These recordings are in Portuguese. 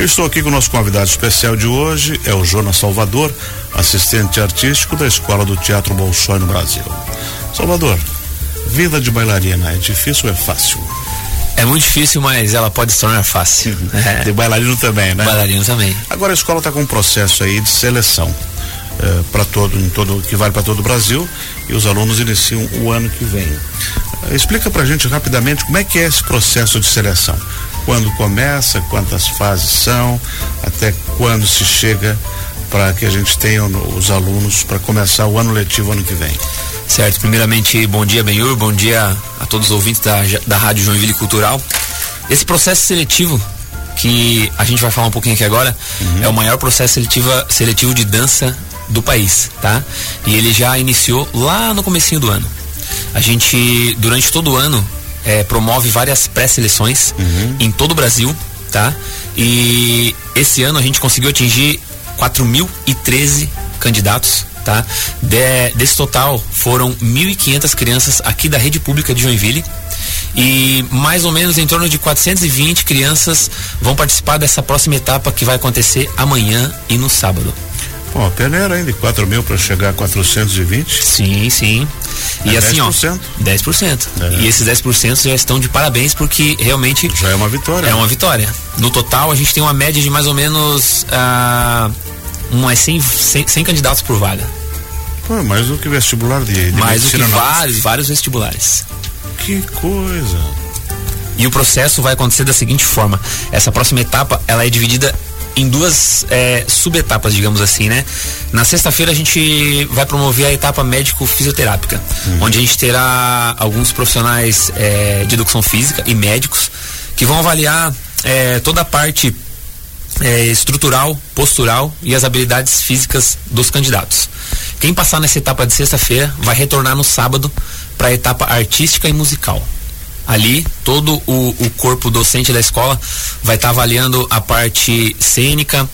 Eu estou aqui com o nosso convidado especial de hoje, é o Jonas Salvador, assistente artístico da Escola do Teatro Bolshoi no Brasil. Salvador, vida de bailarina é difícil ou é fácil? É muito difícil, mas ela pode se tornar fácil. É. De bailarino também, né? Bailarino também. Agora a escola está com um processo aí de seleção é, para todo, em todo, que vale para todo o Brasil e os alunos iniciam o ano que vem. É, explica para a gente rapidamente como é que é esse processo de seleção. Quando começa, quantas fases são, até quando se chega para que a gente tenha os alunos para começar o ano letivo ano que vem. Certo, primeiramente, bom dia, Benhur, bom dia a todos os ouvintes da, da Rádio Joinville Cultural. Esse processo seletivo que a gente vai falar um pouquinho aqui agora uhum. é o maior processo seletivo, seletivo de dança do país, tá? E ele já iniciou lá no comecinho do ano. A gente, durante todo o ano, é, promove várias pré-seleções uhum. em todo o Brasil, tá? E esse ano a gente conseguiu atingir 4.013 candidatos tá? De, desse total foram 1.500 crianças aqui da rede pública de Joinville e mais ou menos em torno de 420 crianças vão participar dessa próxima etapa que vai acontecer amanhã e no sábado. Bom, a peneira ainda de 4 mil para chegar a 420. Sim, sim. E é assim, 10%. ó. 10%. É. E esses 10% já estão de parabéns porque realmente. Já é uma vitória. É uma vitória. No total, a gente tem uma média de mais ou menos. Ah, umas 100, 100, 100 candidatos por vaga. Pô, mais do que vestibular de, de Mais do que vários, vários vestibulares. Que coisa. E o processo vai acontecer da seguinte forma: essa próxima etapa ela é dividida em duas é, subetapas, digamos assim, né? Na sexta-feira a gente vai promover a etapa médico-fisioterápica, uhum. onde a gente terá alguns profissionais é, de educação física e médicos que vão avaliar é, toda a parte é, estrutural, postural e as habilidades físicas dos candidatos. Quem passar nessa etapa de sexta-feira vai retornar no sábado para a etapa artística e musical. Ali, todo o, o corpo docente da escola vai estar tá avaliando a parte cênica,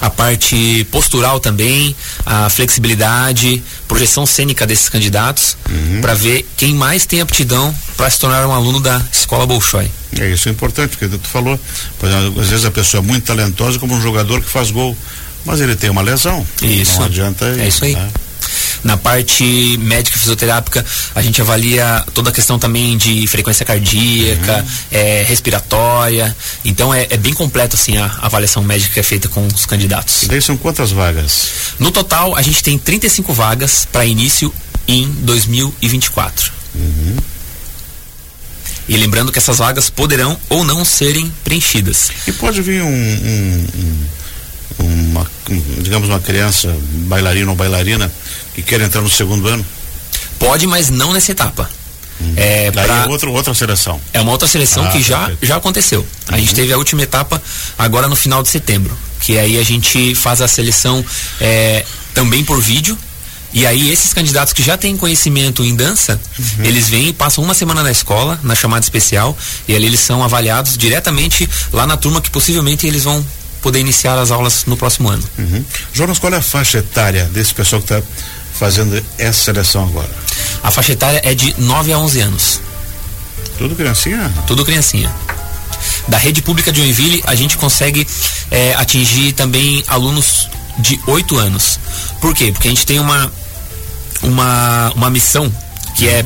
a parte postural também, a flexibilidade, projeção cênica desses candidatos, uhum. para ver quem mais tem aptidão para se tornar um aluno da escola Bolshoi. É isso é importante, porque tu falou, exemplo, às vezes a pessoa é muito talentosa como um jogador que faz gol, mas ele tem uma lesão. Isso. Não adianta. É isso aí. Né? Na parte médica fisioterápica, a gente avalia toda a questão também de frequência cardíaca, uhum. é, respiratória. Então é, é, bem completo assim a avaliação médica que é feita com os candidatos. E daí são quantas vagas? No total, a gente tem 35 vagas para início em 2024. Uhum. E lembrando que essas vagas poderão ou não serem preenchidas. E pode vir um, um, um, uma, digamos, uma criança, bailarina ou bailarina, que quer entrar no segundo ano? Pode, mas não nessa etapa. Uhum. É, pra... é outro, outra seleção. É uma outra seleção ah, que já, já aconteceu. A gente uhum. teve a última etapa agora no final de setembro. Que aí a gente faz a seleção é, também por vídeo e aí esses candidatos que já têm conhecimento em dança, uhum. eles vêm e passam uma semana na escola, na chamada especial, e ali eles são avaliados diretamente lá na turma que possivelmente eles vão poder iniciar as aulas no próximo ano. Uhum. Jonas, qual é a faixa etária desse pessoal que está fazendo essa seleção agora? A faixa etária é de 9 a 11 anos. Tudo criancinha? Tudo criancinha. Da rede pública de Joinville, a gente consegue é, atingir também alunos de 8 anos. Por quê? Porque a gente tem uma uma, uma missão que é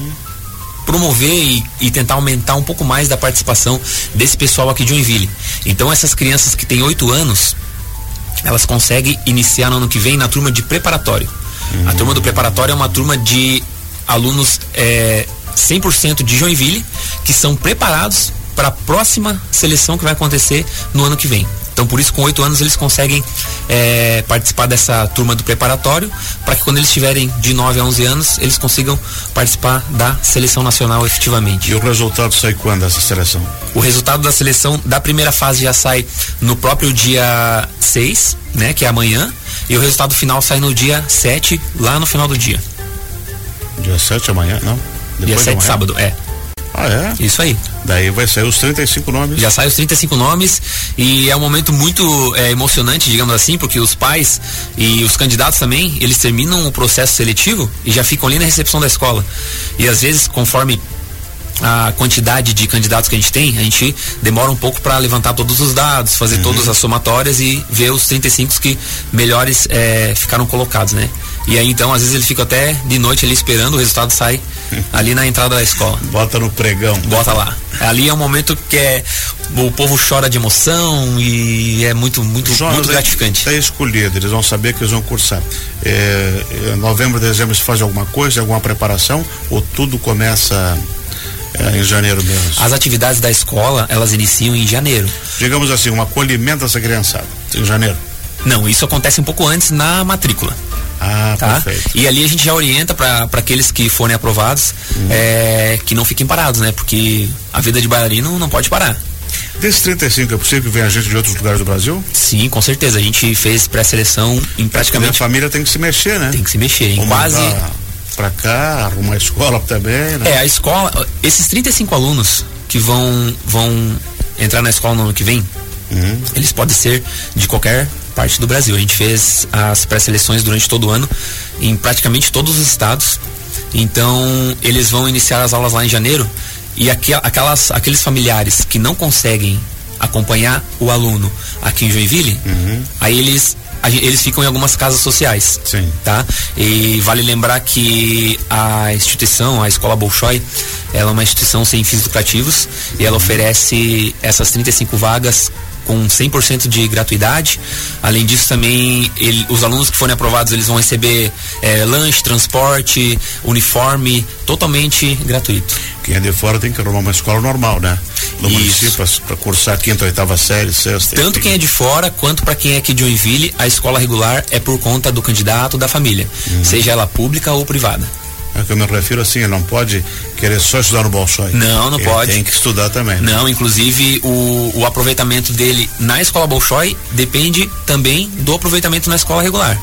promover e, e, tentar aumentar um pouco mais da participação desse pessoal aqui de Joinville. Então essas crianças que têm oito anos, elas conseguem iniciar no ano que vem na turma de preparatório. Uhum. A turma do preparatório é uma turma de alunos é, 100% de Joinville que são preparados para a próxima seleção que vai acontecer no ano que vem. Então, por isso, com oito anos, eles conseguem é, participar dessa turma do preparatório, para que quando eles tiverem de 9 a 11 anos, eles consigam participar da seleção nacional efetivamente. E o resultado sai quando dessa seleção? O resultado da seleção da primeira fase já sai no próprio dia 6, né, que é amanhã, e o resultado final sai no dia 7, lá no final do dia. Dia 7 amanhã, não? Depois dia 7 sábado, é. Ah, é? Isso aí. Daí vai sair os 35 nomes. Já sai os 35 nomes e é um momento muito é, emocionante, digamos assim, porque os pais e os candidatos também, eles terminam o processo seletivo e já ficam ali na recepção da escola. E às vezes, conforme a quantidade de candidatos que a gente tem, a gente demora um pouco para levantar todos os dados, fazer uhum. todas as somatórias e ver os 35 que melhores é, ficaram colocados, né? E aí então, às vezes ele fica até de noite ali esperando, o resultado sai ali na entrada da escola. Bota no pregão. Bota lá. Ali é um momento que é o povo chora de emoção e é muito muito muito gratificante. É, é escolhido, eles vão saber que eles vão cursar. É, é, novembro, dezembro se faz alguma coisa, alguma preparação ou tudo começa é, em janeiro mesmo? As atividades da escola, elas iniciam em janeiro. Digamos assim, um acolhimento dessa criançada, em janeiro. Não, isso acontece um pouco antes na matrícula. Ah, tá? perfeito. E ali a gente já orienta para aqueles que forem aprovados uhum. é, que não fiquem parados, né? Porque a vida de bailarino não pode parar. Desses 35, é possível que venha gente de outros lugares do Brasil? Sim, com certeza. A gente fez pré-seleção em praticamente. A família tem que se mexer, né? Tem que se mexer. Em quase. Para cá, arrumar a escola também, né? É, a escola. Esses 35 alunos que vão, vão entrar na escola no ano que vem, uhum. eles podem ser de qualquer parte do Brasil. A gente fez as pré-seleções durante todo o ano em praticamente todos os estados. Então, eles vão iniciar as aulas lá em janeiro e aqui, aquelas, aqueles familiares que não conseguem acompanhar o aluno aqui em Joinville, uhum. aí eles eles ficam em algumas casas sociais. Sim. Tá? E vale lembrar que a instituição, a Escola Bolshoi, ela é uma instituição sem fins lucrativos e ela oferece essas 35 vagas com 100% de gratuidade. Além disso, também ele, os alunos que forem aprovados eles vão receber é, lanche, transporte, uniforme, totalmente gratuito. Quem é de fora tem que arrumar uma escola normal, né? No município para cursar quinta, oitava série, sexta. Tanto quem é de fora quanto para quem é aqui de Joinville, a escola regular é por conta do candidato da família, uhum. seja ela pública ou privada. É que eu me refiro assim, ele não pode querer só estudar no Bolshoi. Não, não ele pode. Tem que estudar também. Né? Não, inclusive o, o aproveitamento dele na escola Bolshoi depende também do aproveitamento na escola regular.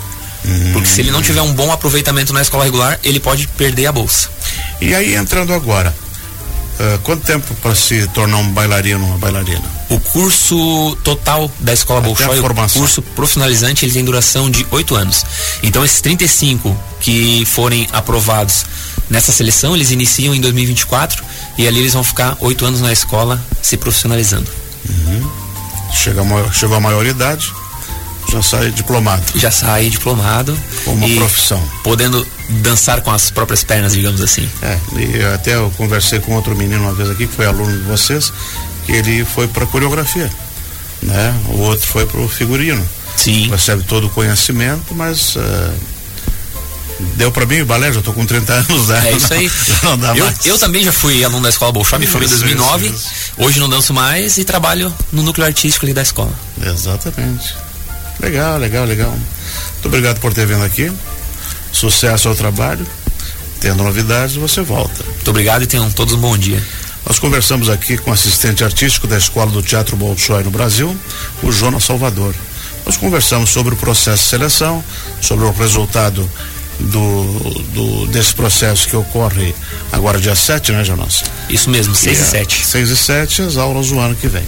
Uhum. Porque se ele não tiver um bom aproveitamento na escola regular, ele pode perder a bolsa. E aí, entrando agora, uh, quanto tempo para se tornar um bailarino, uma bailarina? O curso total da escola Até Bolshoi, o curso profissionalizante, ele tem duração de oito anos. Então, esses 35 que forem aprovados nessa seleção, eles iniciam em 2024 e ali eles vão ficar oito anos na escola se profissionalizando. Uhum. Chega a, chegou a maioridade, já sai diplomado. Já sai diplomado. Com uma profissão. Podendo dançar com as próprias pernas, digamos assim. É, e até eu conversei com outro menino uma vez aqui, que foi aluno de vocês, que ele foi para coreografia, né? O outro foi para o figurino. Sim. Recebe todo o conhecimento, mas uh, deu para mim o balé, já tô com 30 anos, né? É isso aí. Não, não eu, eu, também já fui aluno da escola Bolshoi, me formei em 2009. Isso, isso. Hoje não danço mais e trabalho no núcleo artístico ali da escola. Exatamente. Legal, legal, legal. Muito obrigado por ter vindo aqui. Sucesso ao trabalho. Tendo novidades, você volta. Muito obrigado e tenham todos um bom dia. Nós conversamos aqui com o assistente artístico da Escola do Teatro Bolshoi no Brasil, o Jonas Salvador. Nós conversamos sobre o processo de seleção, sobre o resultado do, do, desse processo que ocorre agora dia 7, né, Jonas? Isso mesmo, 6 e 7. 6 e 7, as aulas do ano que vem.